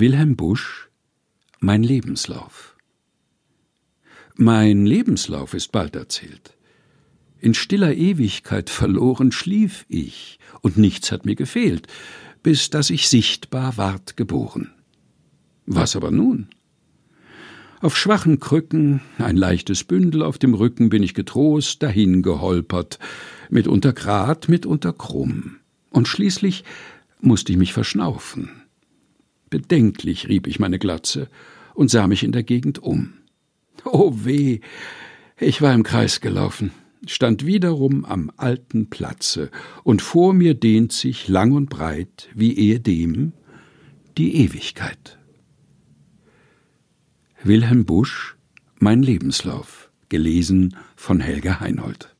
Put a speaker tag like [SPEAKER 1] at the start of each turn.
[SPEAKER 1] Wilhelm Busch Mein Lebenslauf Mein Lebenslauf ist bald erzählt. In stiller Ewigkeit verloren schlief ich, und nichts hat mir gefehlt, bis dass ich sichtbar ward geboren. Was aber nun? Auf schwachen Krücken, ein leichtes Bündel auf dem Rücken, bin ich getrost dahingeholpert, mitunter grad, mitunter krumm, und schließlich musste ich mich verschnaufen. Bedenklich rieb ich meine Glatze und sah mich in der Gegend um. Oh weh, ich war im Kreis gelaufen, stand wiederum am alten Platze, und vor mir dehnt sich lang und breit, wie ehedem, die Ewigkeit. Wilhelm Busch Mein Lebenslauf, gelesen von Helga Heinold